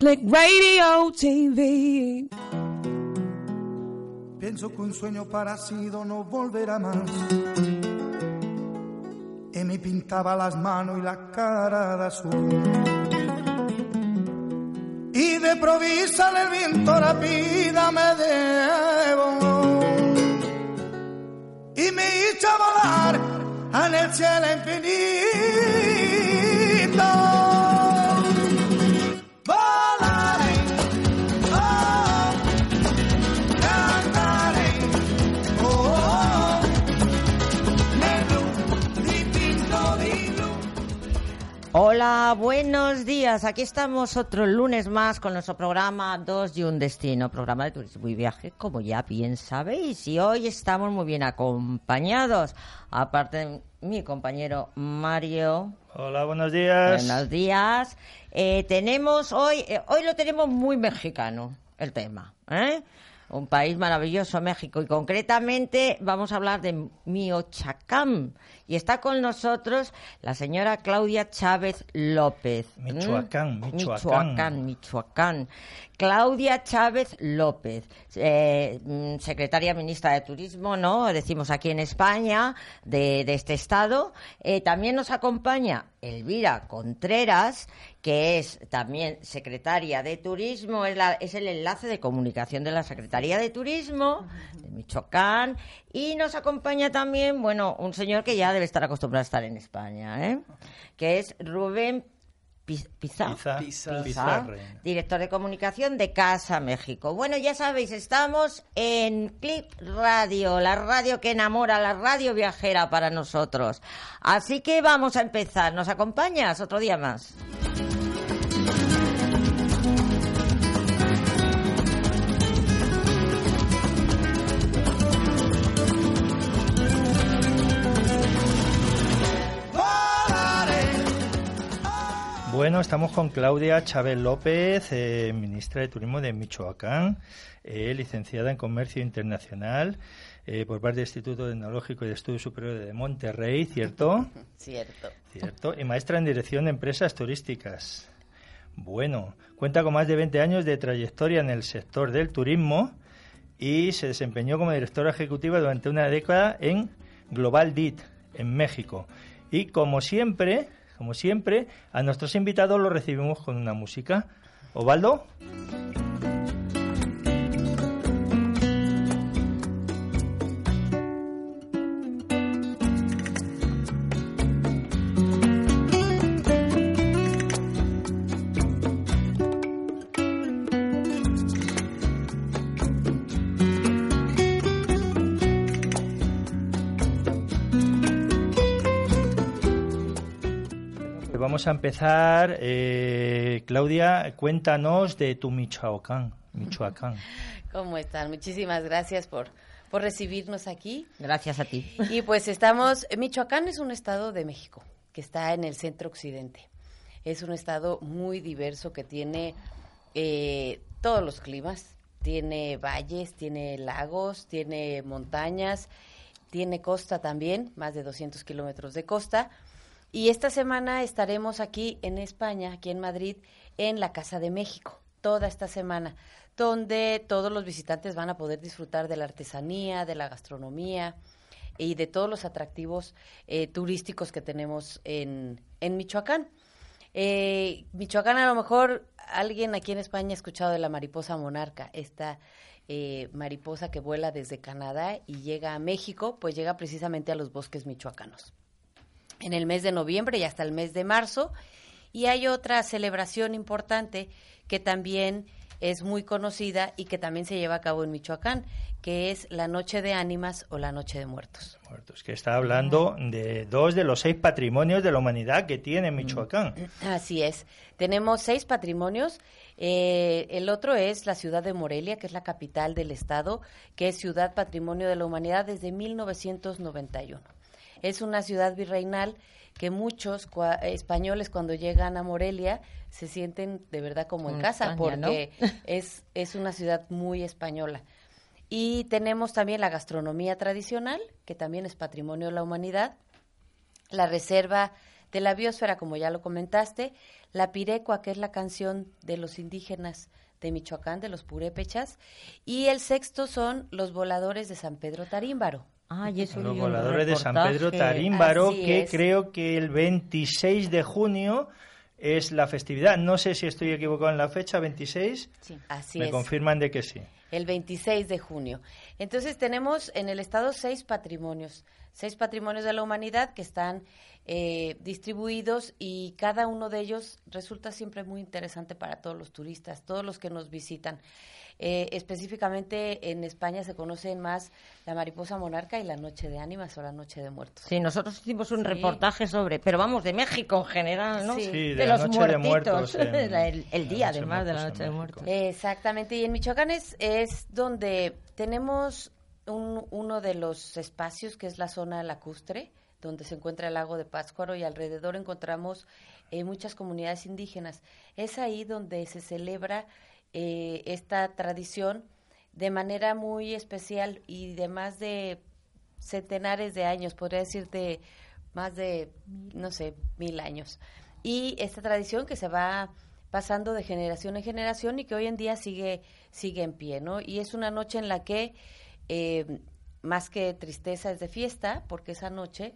Click Radio TV. Pienso que un sueño parecido no volverá más. Y me pintaba las manos y la cara de azul. Y de provisa el viento rápida me debo. Y me hizo volar en el cielo infinito. Hola, buenos días. Aquí estamos otro lunes más con nuestro programa Dos y un Destino, programa de turismo y viaje, como ya bien sabéis. Y hoy estamos muy bien acompañados. Aparte de mi compañero Mario. Hola, buenos días. Buenos días. Eh, tenemos hoy, eh, hoy lo tenemos muy mexicano, el tema. ¿eh? Un país maravilloso, México. Y concretamente vamos a hablar de Miochacán. Y está con nosotros la señora Claudia Chávez López. ¿Mm? Michoacán, Michoacán. Michoacán, Michoacán. Claudia Chávez López, eh, mm, secretaria ministra de Turismo, ¿no? Decimos aquí en España, de, de este estado. Eh, también nos acompaña Elvira Contreras, que es también secretaria de Turismo, es, la- es el enlace de comunicación de la Secretaría de Turismo de Michoacán. Y nos acompaña también, bueno, un señor que ya debe estar acostumbrado a estar en España, ¿eh? que es Rubén Piz- Pizar- Pizar- Pizar, Pizarre. director de comunicación de Casa México. Bueno, ya sabéis, estamos en Clip Radio, la radio que enamora, la radio viajera para nosotros. Así que vamos a empezar. ¿Nos acompañas otro día más? Bueno, estamos con Claudia Chávez López, eh, ministra de Turismo de Michoacán, eh, licenciada en Comercio Internacional eh, por parte del Instituto Tecnológico y de Estudios Superiores de Monterrey, ¿cierto? Cierto. Cierto. Y maestra en Dirección de Empresas Turísticas. Bueno, cuenta con más de 20 años de trayectoria en el sector del turismo y se desempeñó como directora ejecutiva durante una década en Global DIT, en México. Y como siempre, como siempre, a nuestros invitados los recibimos con una música. Ovaldo. Vamos a empezar. eh, Claudia, cuéntanos de tu Michoacán. Michoacán. ¿Cómo están? Muchísimas gracias por, por recibirnos aquí. Gracias a ti. Y pues estamos, Michoacán es un estado de México que está en el centro occidente. Es un estado muy diverso que tiene eh, todos los climas. Tiene valles, tiene lagos, tiene montañas, tiene costa también, más de 200 kilómetros de costa. Y esta semana estaremos aquí en España, aquí en Madrid, en la Casa de México, toda esta semana, donde todos los visitantes van a poder disfrutar de la artesanía, de la gastronomía y de todos los atractivos eh, turísticos que tenemos en, en Michoacán. Eh, Michoacán, a lo mejor alguien aquí en España ha escuchado de la mariposa monarca, esta eh, mariposa que vuela desde Canadá y llega a México, pues llega precisamente a los bosques michoacanos en el mes de noviembre y hasta el mes de marzo. Y hay otra celebración importante que también es muy conocida y que también se lleva a cabo en Michoacán, que es la Noche de Ánimas o la Noche de Muertos. Muertos, que está hablando de dos de los seis patrimonios de la humanidad que tiene Michoacán. Así es. Tenemos seis patrimonios Eh, el otro es la ciudad de Morelia, que es la capital del estado, que es Ciudad Patrimonio de la Humanidad desde 1991. Es una ciudad virreinal que muchos cua- españoles cuando llegan a Morelia se sienten de verdad como en En casa, España, porque es, es una ciudad muy española. Y tenemos también la gastronomía tradicional, que también es patrimonio de la humanidad, la reserva de la biosfera, como ya lo comentaste, la pirecua, que es la canción de los indígenas de Michoacán, de los purépechas, y el sexto son los voladores de San Pedro Tarímbaro. Eso Los voladores de San. Pedro Tarímbaro, Así que es. creo que el 26 de junio es la festividad. No sé si estoy equivocado en la fecha, 26. Así Me es. confirman de que sí. el 26 de junio. Entonces tenemos en el estado seis patrimonios, seis patrimonios de la humanidad que están eh, distribuidos y cada uno de ellos resulta siempre muy interesante para todos los turistas, todos los que nos visitan. Eh, específicamente en España se conocen más la mariposa monarca y la noche de ánimas o la noche de muertos. Sí, nosotros hicimos un Sí. reportaje sobre, pero vamos, de México en general, ¿no? Sí. Sí, de de, la los Noche de muertitos. Muertos en- el, día, además, de la Noche de. Muertos. Exactamente, y en Michoacán es, es donde tenemos un- uno de los espacios que es la zona lacustre, donde se encuentra el lago de Pátzcuaro y alrededor encontramos eh, muchas comunidades indígenas. Es ahí donde se celebra eh, esta tradición de manera muy especial y de más de centenares de años, podría decirte más de, no sé, mil años. Y esta tradición que se va pasando de generación en generación y que hoy en día sigue, sigue en pie, ¿no? Y es una noche en la que, eh, más que tristeza, es de fiesta, porque esa noche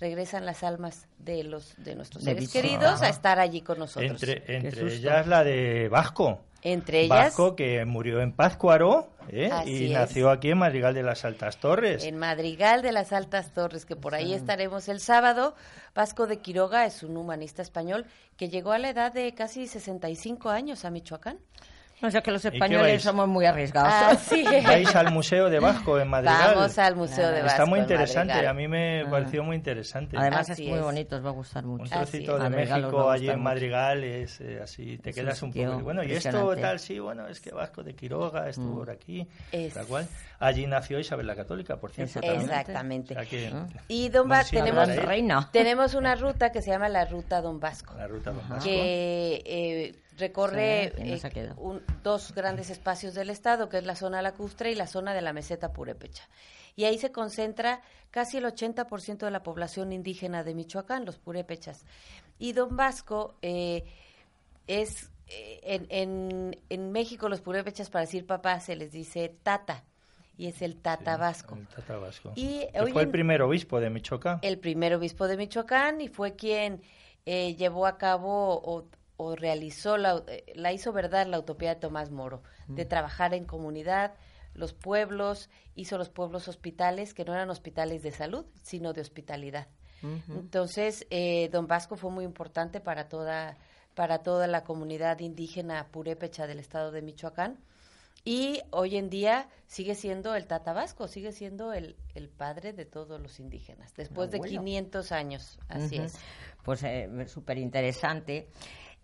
regresan las almas de los de nuestros De seres queridos a estar allí con nosotros. Entre, entre ellas la de Vasco. Entre ellas, Vasco, que murió en Pátzcuaro ¿eh? Y es. nació aquí en Madrigal de las Altas Torres. En Madrigal de las Altas Torres, que por ahí estaremos el sábado. Vasco de Quiroga es un humanista español que llegó a la edad de casi 65 años a Michoacán. O sea que los españoles somos muy arriesgados. Es. Vais al Museo de Vasco en Madrigal. Vamos al Museo de Vasco. Está muy interesante, a mí me Ah. pareció muy interesante. Además Así es muy es. bonito, os va a gustar un mucho. Así trocito de Madrigal México allí en. Madrigal es eh, así, te Es quedas un un poco. Bueno, y esto tal, sí, bueno, es que Vasco de Quiroga estuvo Mm. por aquí, Es- tal cual. Allí nació Isabel la Católica, por cierto. Exactamente. O sea que, Ah. Y Don Buen Va- sitio tenemos. Reina. tenemos una ruta que se llama la Ruta Don Vasco. La ruta Don Vasco. que eh, recorre Sí, ¿quién no se eh, un- dos grandes espacios del estado, que es la zona lacustre y la zona de la meseta purépecha. Y ahí se concentra casi el 80% de la población indígena de Michoacán, los purépechas. Y Don Vasco eh, es, eh, en, en, en México los purépechas para decir papá se les dice tata, y es el tata vasco. El Tata Vasco. Y Que fue el primer obispo de Michoacán. el primer obispo de Michoacán y fue quien eh, llevó a cabo o, o realizó, la, eh, la hizo verdad la utopía de Tomás Moro, de trabajar en comunidad, los pueblos, hizo los pueblos hospitales, que no eran hospitales de salud, sino de hospitalidad. Entonces, eh, don Vasco fue muy importante para toda, para toda la comunidad indígena purépecha del estado de Michoacán. Y hoy en día sigue siendo el Tata Vasco, sigue siendo el, el padre de todos los indígenas, después de Abuelo. 500 años. Así es. Pues eh, súper interesante.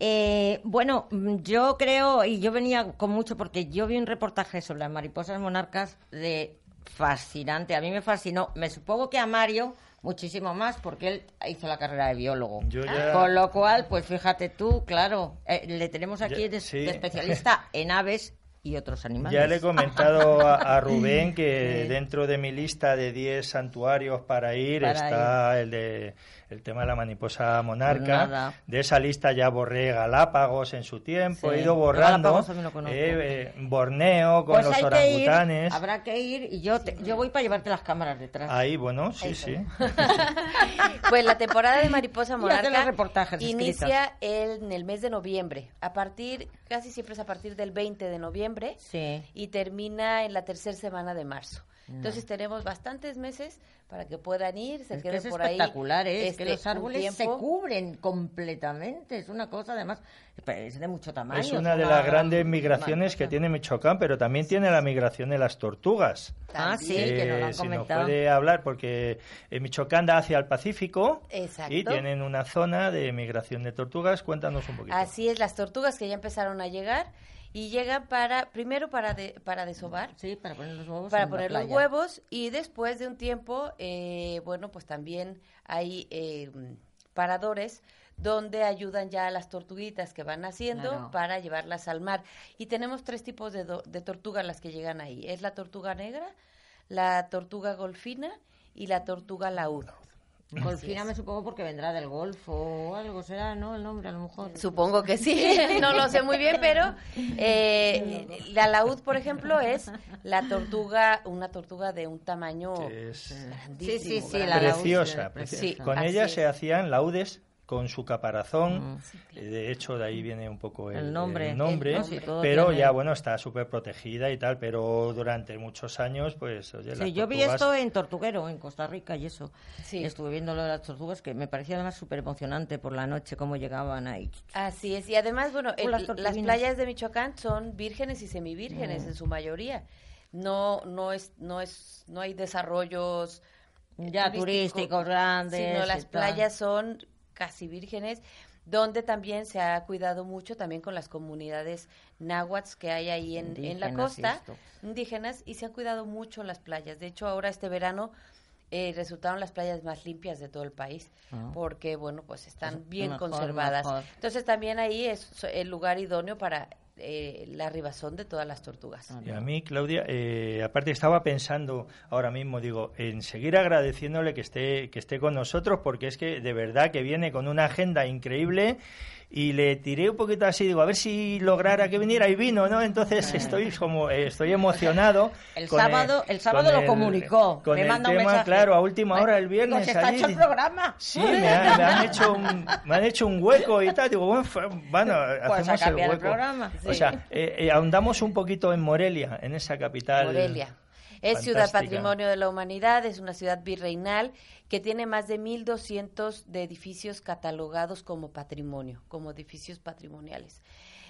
Eh, bueno, mm, yo creo, y yo venía con mucho, porque yo vi un reportaje sobre las mariposas monarcas de fascinante. A mí me fascinó. Me supongo que a Mario muchísimo más, porque él hizo la carrera de biólogo. Yo ya- Con lo cual, pues fíjate tú, claro, eh, le tenemos aquí Ya- de, sí. de especialista en aves y otros animales. Ya le he comentado a, a Rubén que dentro de mi lista de 10 santuarios para ir Para está el de el tema de la mariposa monarca. Pues nada. de esa lista ya borré Galápagos en su tiempo, Sí. he ido borrando eh, eh, Borneo con Pues los hay que ir, orangutanes. habrá que ir y yo, te- yo voy para llevarte las cámaras detrás. Ahí, bueno, sí, sí. Pues la temporada de Mariposa Monarca inicia en el mes de noviembre. A partir, casi siempre es a partir del 20 de noviembre noviembre Sí. y termina en la tercera semana de marzo. Entonces tenemos bastantes meses para que puedan ir, se Es que queden es por ahí. espectacular, ¿eh? es que este, los árboles se cubren completamente. Es una cosa, además, es de mucho tamaño. Es una de las grandes migraciones que tiene Michoacán, pero también tiene la migración de las tortugas. Ah, sí, También. que nos lo han Eh, si nos comentado. puede hablar, porque eh, Michoacán da hacia el Pacífico Exacto. y tienen una zona de migración de tortugas. Cuéntanos un poquito. Así es, las tortugas que ya empezaron a llegar y llegan para, primero para, de- para desovar, Sí, para poner los huevos. para poner los huevos y después de un tiempo, eh, bueno, pues también hay eh, paradores donde ayudan ya a las tortuguitas que van naciendo Claro. para llevarlas al mar. Y tenemos tres tipos de, do- de tortugas las que llegan ahí. Es la tortuga negra, la tortuga golfina y la tortuga laúd. Golfina me supongo porque vendrá del Golfo o algo, será, ¿no? El nombre a lo mejor. Supongo que sí, no lo sé muy bien, pero eh, la laúd, por ejemplo, es la tortuga, una tortuga de un tamaño es grandísimo. sí, sí, grande. la laúd, preciosa. preciosa. sí, con así ella es. se hacían laudes con su caparazón. Eh, De hecho, de ahí viene un poco el, El nombre. el nombre, El nombre. todo pero tiene- ya, bueno, está súper protegida y tal, pero durante muchos años, pues, oye, Sí, yo vi esto en Tortuguero, en Costa Rica, y eso. Sí. Estuve viendo lo de las tortugas, que me parecía además súper emocionante por la noche, cómo llegaban ahí. Así es, y además, bueno, las playas de Michoacán son vírgenes y semivírgenes en su mayoría. No, no es, no es, no hay desarrollos eh, Ya turísticos grandes sino las playas son casi vírgenes, donde también se ha cuidado mucho también con las comunidades náhuatl que hay ahí en, en la costa, esto. indígenas, y se han cuidado mucho las playas. De hecho, ahora este verano eh, resultaron las playas más limpias de todo el país, Ah. porque, bueno, pues están Pues, bien mejor, conservadas. mejor. Entonces también ahí es el lugar idóneo para eh, la arribazón de todas las tortugas. Y a mí, Claudia, eh, aparte estaba pensando ahora mismo, digo, en seguir agradeciéndole que esté, que esté con nosotros, porque es que de verdad que viene con una agenda increíble y le tiré un poquito así, digo, a ver si lograra que viniera y vino, ¿no? Entonces estoy como, eh, estoy emocionado. El sábado- el sábado con lo comunicó, Con me el manda un tema, mensaje. claro, a última Ay, hora el viernes. digo, "Se está allí". hecho el programa. Sí, me, ha- me han hecho un, me han hecho un hueco y tal. Digo, bueno, bueno Pues a hacemos el cambiar el hueco. programa. O sea, eh, eh, ahondamos un poquito en Morelia, en esa capital. Morelia. Es ciudad patrimonio de la humanidad, es una ciudad virreinal que tiene más de 1.200 de edificios catalogados como patrimonio, como edificios patrimoniales.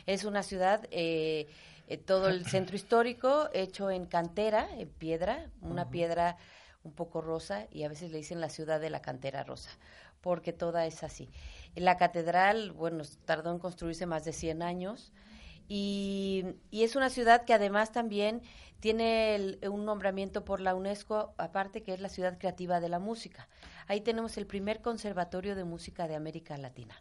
Es una ciudad, eh, eh, todo el centro histórico hecho en cantera, en piedra, una piedra un poco rosa y a veces le dicen la ciudad de la cantera rosa, porque toda es así. La catedral, bueno, tardó en construirse más de 100 años y, y es una ciudad que además también tiene el- un nombramiento por la UNESCO, aparte que es la ciudad creativa de la música. Ahí tenemos el primer conservatorio de música de América Latina.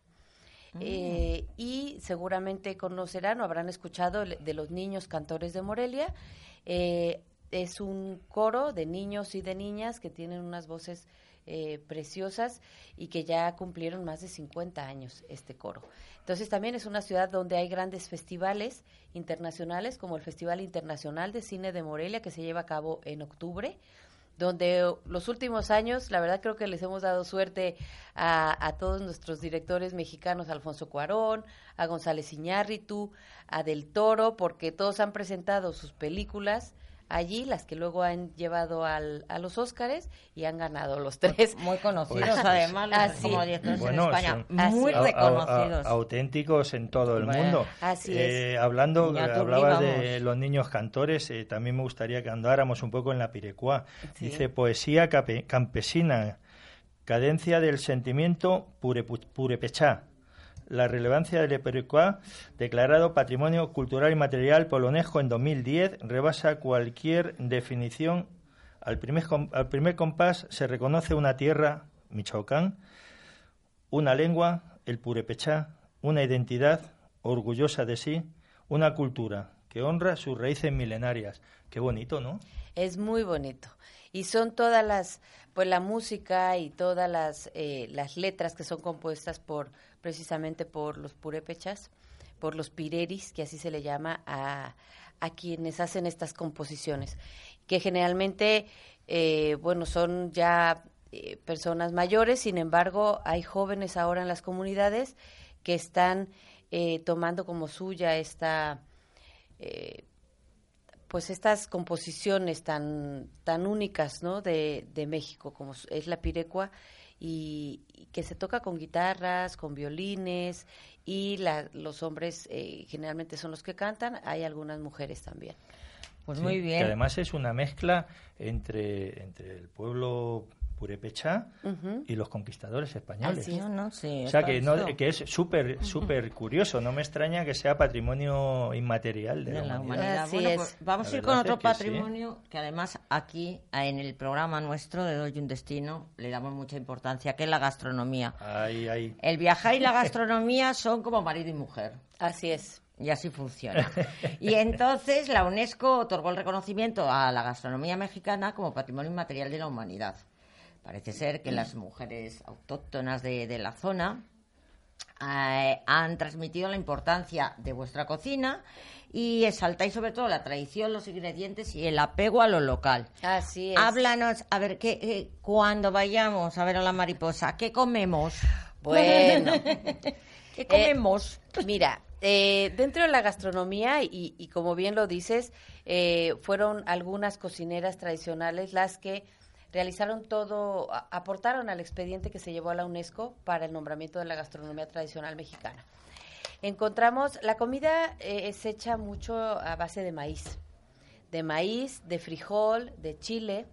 Eh, y seguramente conocerán o habrán escuchado de los niños cantores de Morelia. Eh, es un coro de niños y de niñas que tienen unas voces eh, preciosas y que ya cumplieron más de 50 años este coro. Entonces también es una ciudad donde hay grandes festivales internacionales como el Festival Internacional de Cine de Morelia que se lleva a cabo en octubre donde los últimos años, la verdad creo que les hemos dado suerte a, a todos nuestros directores mexicanos, Alfonso Cuarón, a González Iñárritu, a Del Toro, porque todos han presentado sus películas allí, las que luego han llevado al, a los Óscares y han ganado los tres. Muy conocidos, Pues- además, los- Así. como directores Bueno, en España. son Muy Así. reconocidos. au- auténticos en todo el Bueno, mundo. así Eh, hablando, hablabas de los niños cantores, eh, también me gustaría que andáramos un poco en la pirecuá. Sí. Dice poesía cape- campesina, cadencia del sentimiento purepu- purepechá. La relevancia del pirecuá, declarado Patrimonio Cultural y Material por en 2010, rebasa cualquier definición. Al primer, al primer compás se reconoce una tierra, Michoacán, una lengua, el purépechá, una identidad orgullosa de sí, una cultura que honra sus raíces milenarias. Qué bonito, ¿no? Es muy bonito. Y son todas las, pues la música y todas las, eh, las letras que son compuestas por, precisamente por los purépechas, por los pireris, que así se le llama a, a quienes hacen estas composiciones, que generalmente, eh, bueno, son ya eh, personas mayores, sin embargo, hay jóvenes ahora en las comunidades que están eh, tomando como suya esta, eh, pues estas composiciones tan tan únicas, ¿no? De, de México como es la pirecua y, y que se toca con guitarras, con violines y la, los hombres eh, generalmente son los que cantan, hay algunas mujeres también. Pues Sí, muy Que bien. además es una mezcla entre, entre el pueblo purepecha y los conquistadores españoles. Es. No, no, sí, O sea, que, no, que es súper súper curioso. No me extraña que sea patrimonio inmaterial de, de la, la humanidad. humanidad. Así Bueno, es. pues vamos a ir con otro es que sí. patrimonio que además aquí en el programa nuestro de Doy un Destino le damos mucha importancia, que es la gastronomía. Ahí, ahí. El viajar y la gastronomía son como marido y mujer. Así es. Y así funciona. Y entonces la UNESCO otorgó el reconocimiento a la gastronomía mexicana como patrimonio inmaterial de la humanidad. Parece ser que las mujeres autóctonas de, de la zona eh, han transmitido la importancia de vuestra cocina y exaltáis sobre todo la tradición, los ingredientes y el apego a lo local. Así es. Háblanos, a ver, ¿qué, eh, cuando vayamos a ver a la mariposa, ¿qué comemos? Bueno. ¿Qué comemos? Mira, eh, dentro de la gastronomía, y, y como bien lo dices, eh, fueron algunas cocineras tradicionales las que realizaron todo, a- aportaron al expediente que se llevó a la UNESCO para el nombramiento de la gastronomía tradicional mexicana. Encontramos, la comida eh, es hecha mucho a base de maíz, de maíz, de frijol, de chile.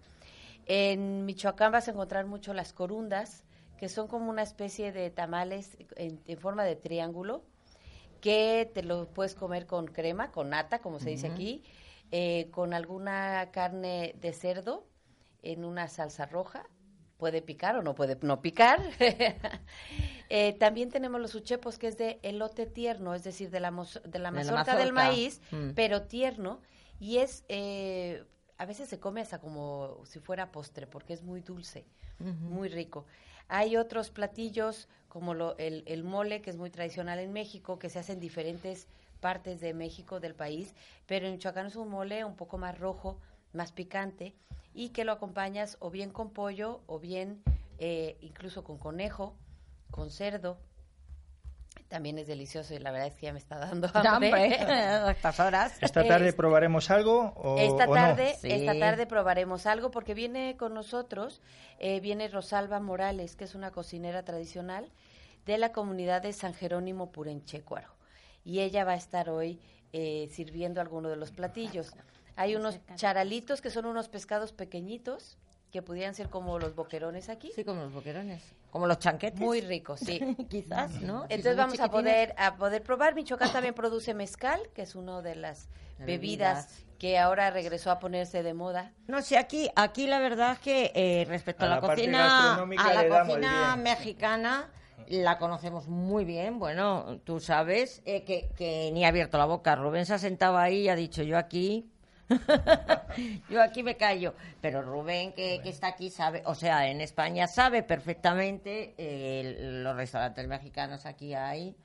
En Michoacán vas a encontrar mucho las corundas, que son como una especie de tamales en, en forma de triángulo, que te lo puedes comer con crema, con nata, como se dice aquí, eh, con alguna carne de cerdo en una salsa roja. Puede picar o no puede no picar. Eh, también tenemos los uchepos, que es de elote tierno, es decir, de la, de la De la mazorca del mazorca. maíz, Mm. pero tierno. Y es, eh, a veces se come hasta como si fuera postre, porque es muy dulce, muy rico. Hay otros platillos como lo- el, el mole, que es muy tradicional en México, que se hace en diferentes partes de México, del país, pero en Michoacán es un mole un poco más rojo, más picante, y que lo acompañas o bien con pollo, o bien eh, incluso con conejo, con cerdo. También es delicioso y la verdad es que ya me está dando hambre. Hambre, a estas horas. ¿Esta tarde Es- probaremos algo o, Esta o no? tarde, Sí. esta tarde probaremos algo porque viene con nosotros, eh, viene Rosalba Morales, que es una cocinera tradicional de la comunidad de San Jerónimo Purenchecuaro. Y ella va a estar hoy eh, sirviendo alguno de los platillos. Hay unos charalitos que son unos pescados pequeñitos que pudieran ser como los boquerones aquí. Sí, como los boquerones. Como los chanquetes. Muy ricos, sí. Quizás, ¿no? Si Entonces vamos a poder a poder probar. Michoacán también produce mezcal, que es una de las bebidas, Bebidas. que ahora regresó a ponerse de moda. No sé, aquí, aquí la verdad es que eh, respecto a, A la, cocina, a la cocina mexicana, la conocemos muy bien. Bueno, tú sabes eh, que, que ni ha abierto la boca. Rubén se ha sentado ahí y ha dicho, yo aquí... yo aquí me callo. Pero Rubén, que, que está aquí, sabe, o sea, en España sabe perfectamente eh, los restaurantes mexicanos aquí hay.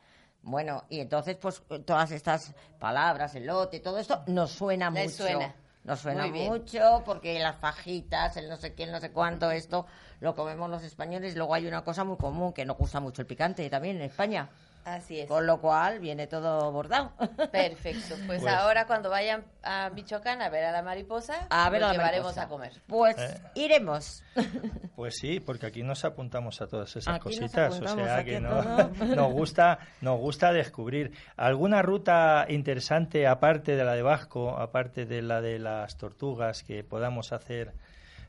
Bueno, y entonces, pues todas estas palabras, el lote, todo esto nos suena Les mucho. suena. Nos suena mucho porque las fajitas, el no sé quién, no sé cuánto, esto lo comemos los españoles. Luego hay una cosa muy común que nos gusta mucho el picante también en España. Así es. Con lo cual viene todo bordado. Perfecto. Pues, Pues- ahora cuando vayan a Michoacán a ver a la mariposa, A ver los a la llevaremos mariposa. a comer. Pues Eh. iremos. Pues sí, porque aquí nos apuntamos a todas esas Aquí cositas, o sea que no- nos gusta, nos gusta descubrir alguna ruta interesante aparte de la de Vasco, aparte de la de las tortugas que podamos hacer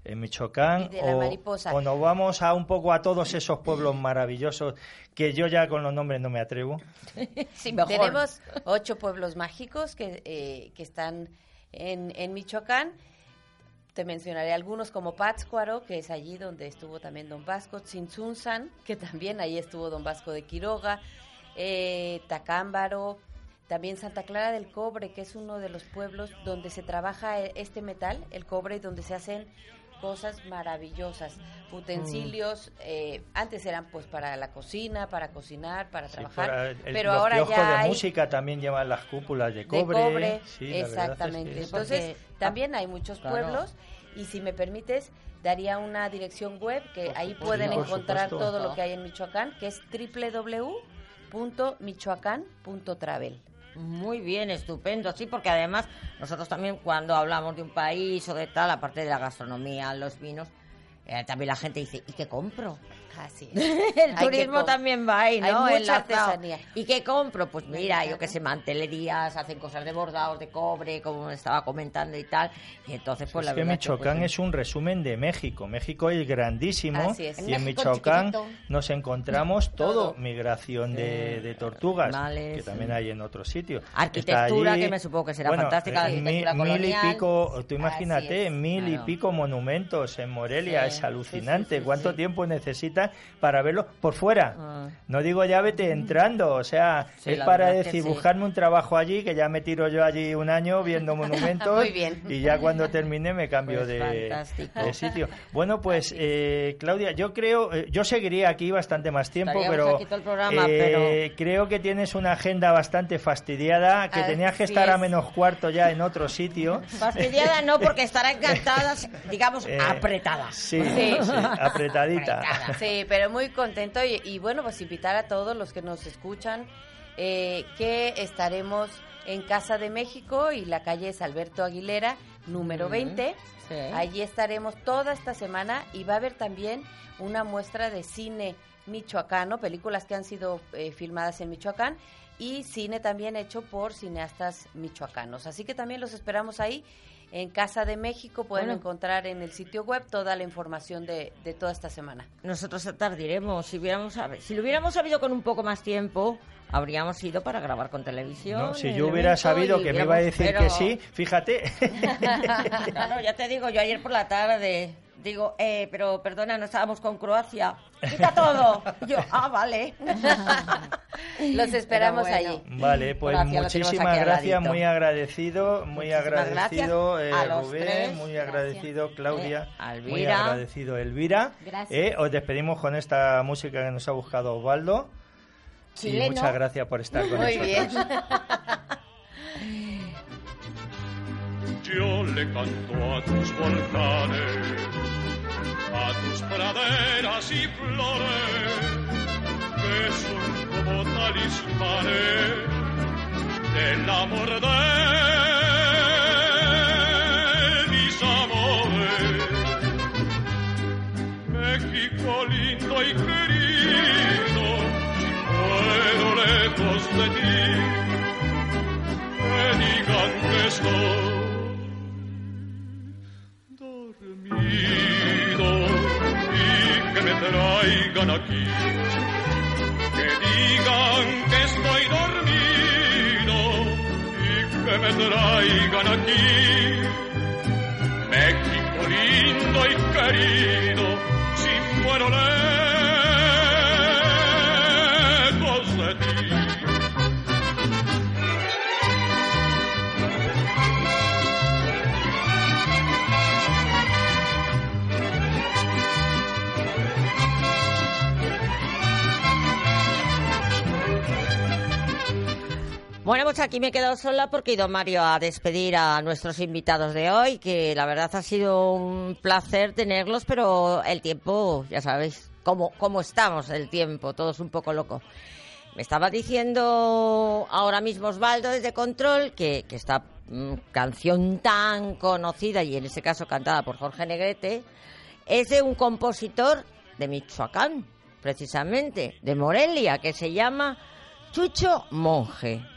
en Michoacán Y de la o, mariposa. o nos vamos a un poco a todos esos pueblos maravillosos que yo ya con los nombres no me atrevo. Sí, mejor. Tenemos ocho pueblos mágicos que, eh, que están en, en Michoacán. Te mencionaré algunos como Pátzcuaro, que es allí donde estuvo también Don Vasco, Tzintzunzan, que también ahí estuvo Don Vasco de Quiroga, eh, Tacámbaro, también Santa Clara del Cobre, que es uno de los pueblos donde se trabaja eh, este metal, el cobre, y donde se hacen cosas maravillosas, utensilios, eh, antes eran pues para la cocina, para cocinar, para Sí, trabajar, para el- pero los ahora ya de hay música también llevan las cúpulas de de cobre. cobre, Sí, es que exactamente. es- Entonces, Porque- también hay muchos Claro. pueblos y si me permites, daría una dirección web que Por ahí supuesto, pueden encontrar supuesto. todo lo que hay en Michoacán, que es www.michoacán.travel. Muy bien, estupendo, sí, porque además nosotros también cuando hablamos de un país o de tal, aparte de la gastronomía, los vinos, eh, también la gente dice, ¿y qué compro? Así es. El Hay turismo también va ahí, ¿no? Hay mucha artesanía. ¿Y qué compro? Pues mira, yo que sé, mantelerías, hacen cosas de bordados, de cobre, como estaba comentando y tal. Y entonces, pues la es que Michoacán pues, es un resumen de México. México es grandísimo Así es. y en Michoacán chiquitito. nos encontramos todo. Migración de, de tortugas, Vale, que sí. también hay en otros sitios. Arquitectura, que me supongo que será bueno, fantástica, la mil y colonial. pico, tú imagínate, mil y pico monumentos en Morelia, Sí, es alucinante. sí, sí, ¿Cuánto tiempo necesitas para verlo por fuera? Ah. No digo ya vete entrando, o sea, es para verdad es que decir, buscarme un trabajo allí, que ya me tiro yo allí un año viendo monumentos Muy bien. y ya cuando termine me cambio Pues de, sitio. Bueno, pues eh, Claudia, yo creo, eh, yo seguiría aquí bastante más tiempo, Estaríamos pero, programa, eh, creo que tienes una agenda bastante fastidiada, que Así tenías que estar a menos cuarto ya en otro sitio. Fastidiada no, porque estará encantada, digamos, Eh, apretada. Sí, Sí. sí, apretadita. Apretada. Sí, pero muy contento y, y bueno, pues invitar a todos los que nos escuchan eh, que estaremos en Casa de México y la calle es Alberto Aguilera, número 20. Sí. Allí estaremos toda esta semana y va a haber también una muestra de cine michoacano, películas que han sido eh, filmadas en Michoacán y cine también hecho por cineastas michoacanos. Así que también los esperamos ahí. En Casa de México pueden Bueno. encontrar en el sitio web toda la información de, de toda esta semana. Nosotros tardiremos. Si, hubiéramos, si lo hubiéramos sabido con un poco más tiempo, habríamos ido para grabar con televisión. ¿no? Si yo hubiera sabido que me iba a decir pero- que sí, fíjate. Claro, ya te digo, yo ayer por la tarde digo, eh, pero perdona, no estábamos con Croacia. Quita todo. Y yo, ah, vale. Los esperamos bueno. allí. Vale, pues muchísimas gracias, muy agradecido, muy Muchísimas agradecido eh, Rubén, tres. muy agradecido Claudia, Eh, muy agradecido Elvira. Gracias. Eh, os despedimos con esta música que nos ha buscado Osvaldo. Y Chileno. muchas gracias por estar con Muy nosotros. bien. Yo le canto a tus volcanes, a tus praderas y flores, que son como talismanes del amor de mis amores. México lindo y querido, muero lejos de ti que digan que estoy Que digan que estoy dormido y que me traigan aquí. México lindo y querido, si muero lejos Bueno, pues aquí me he quedado sola porque he ido Mario a despedir a nuestros invitados de hoy, que la verdad ha sido un placer tenerlos, pero el tiempo, ya sabéis, cómo, cómo estamos el tiempo, todos un poco loco. Me estaba diciendo ahora mismo Osvaldo desde Control que, que esta mm, canción tan conocida, y en este caso cantada por Jorge Negrete, es de un compositor de Michoacán, precisamente, de Morelia, que se llama Chucho Monje.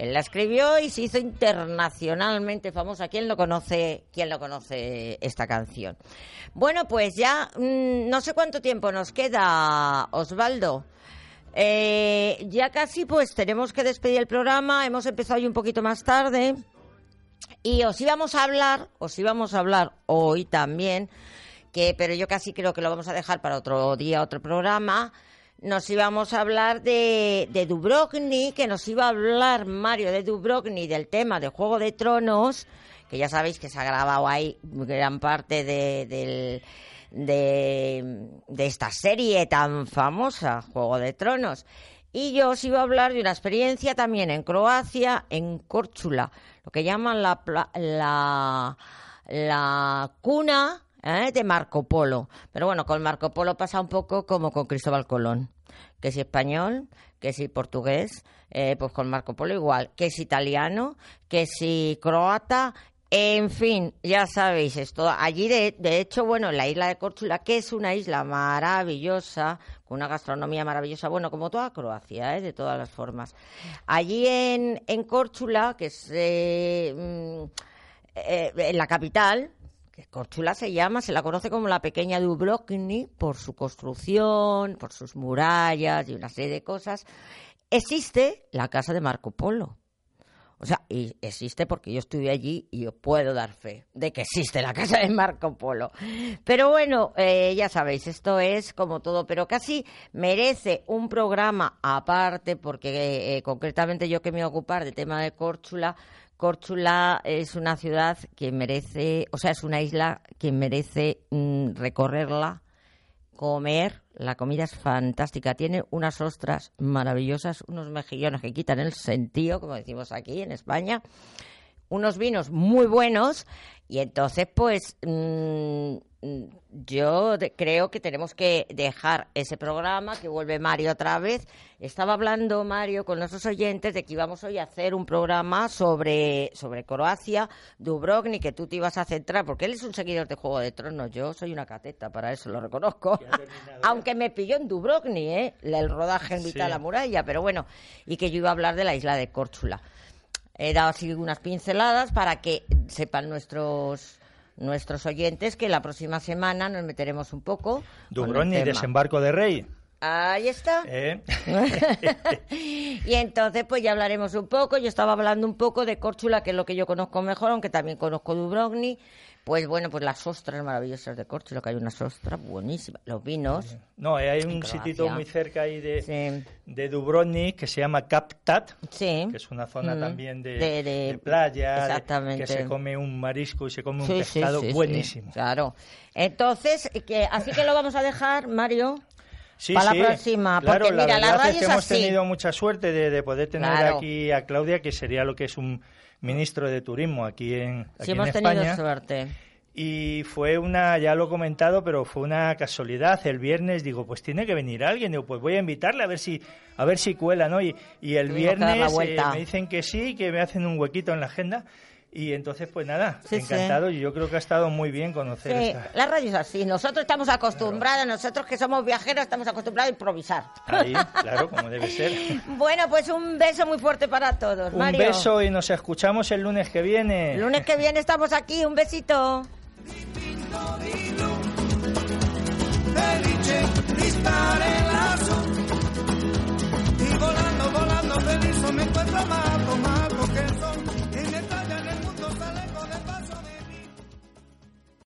Él la escribió y se hizo internacionalmente famosa. ¿Quién lo conoce? ¿Quién lo conoce esta canción? Bueno, pues ya mm, no sé cuánto tiempo nos queda, Osvaldo. Eh, ya casi pues tenemos que despedir el programa. Hemos empezado hoy un poquito más tarde. Y os íbamos a hablar, os íbamos a hablar hoy también, que pero yo casi creo que lo vamos a dejar para otro día, otro programa. Nos íbamos a hablar de, de Dubrovnik, que nos iba a hablar Mario de Dubrovnik, del tema de Juego de Tronos, que ya sabéis que se ha grabado ahí gran parte de, del- de, esta serie tan famosa, Juego de Tronos. Y yo os iba a hablar de una experiencia también en Croacia, en Córchula, lo que llaman la, la, la cuna ¿eh? de Marco Polo. Pero bueno, con Marco Polo pasa un poco como con Cristóbal Colón. que si español, que si portugués, eh, pues con Marco Polo igual, que si italiano, que si croata, en fin, ya sabéis esto. Allí, de, de hecho, bueno, la isla de Córchula, que es una isla maravillosa, con una gastronomía maravillosa, bueno, como toda Croacia, ¿eh? de todas las formas. Allí en, en Córchula, que es eh, mm, en la capital, que Córchula se llama, se la conoce como la pequeña Dubrovnik por su construcción, por sus murallas y una serie de cosas. Existe la casa de Marco Polo. O sea, y existe porque yo estuve allí y yo puedo dar fe de que existe la casa de Marco Polo. Pero bueno, eh, ya sabéis, esto es como todo, pero casi merece un programa aparte porque eh, concretamente yo que me voy a ocupar del tema de Córchula, Córchula es una ciudad que merece, o sea, es una isla que merece mm, recorrerla, comer. La comida es fantástica. Tiene unas ostras maravillosas, unos mejillones que quitan el sentido, como decimos aquí en España, unos vinos muy buenos. Y entonces, pues, mm, yo de- creo que tenemos que dejar ese programa, que vuelve Mario otra vez. Estaba hablando Mario con nuestros oyentes de que íbamos hoy a hacer un programa sobre, sobre Croacia, Dubrovnik, que tú te ibas a centrar, porque él es un seguidor de Juego de Tronos. Yo soy una cateta, para eso lo reconozco. Aunque me pilló en Dubrovnik, ¿eh? el rodaje en mitad de Sí. la muralla, pero bueno, y que yo iba a hablar de la isla de Córchula. He dado así unas pinceladas para que sepan nuestros nuestros oyentes que la próxima semana nos meteremos un poco. Dubrovnik, desembarco de Rey. Ahí está. ¿eh? y entonces pues ya hablaremos un poco. Yo estaba hablando un poco de Córchula, que es lo que yo conozco mejor, aunque también conozco Dubrovnik. Pues bueno, pues las ostras maravillosas de Córchula, que hay unas ostras buenísimas. Los vinos. No, hay En un sitio muy cerca ahí de, Sí. de Dubrovnik que se llama Kaptat, Sí. que es una zona Mm. también de, De- playa, que se come un marisco y se come un Sí, pescado buenísimo. claro. Entonces, que, así que lo vamos a dejar, Mario. Sí, para sí, la próxima, claro, porque mira, la verdad radio es que es hemos así. tenido mucha suerte de, de poder tener Claro. aquí a Claudia, que sería lo que es un ministro de turismo aquí en, aquí Si en hemos España. tenido suerte. Y fue una, ya lo he comentado, pero fue una casualidad. El viernes digo, pues tiene que venir alguien. Digo, pues voy a invitarle a ver si, a ver si cuela, ¿no? Y, y el la viernes eh, me dicen que sí, que me hacen un huequito en la agenda. Y entonces, pues nada, encantado. Sí. Yo creo que ha estado muy bien conocer sí, esta. La radio es así. Nosotros estamos acostumbrados, nosotros que somos viajeros, estamos acostumbrados a improvisar. Ahí, claro, como debe ser. bueno, pues un beso muy fuerte para todos. Un beso y nos escuchamos el lunes que viene. El lunes que viene estamos aquí. Un besito. volando, volando,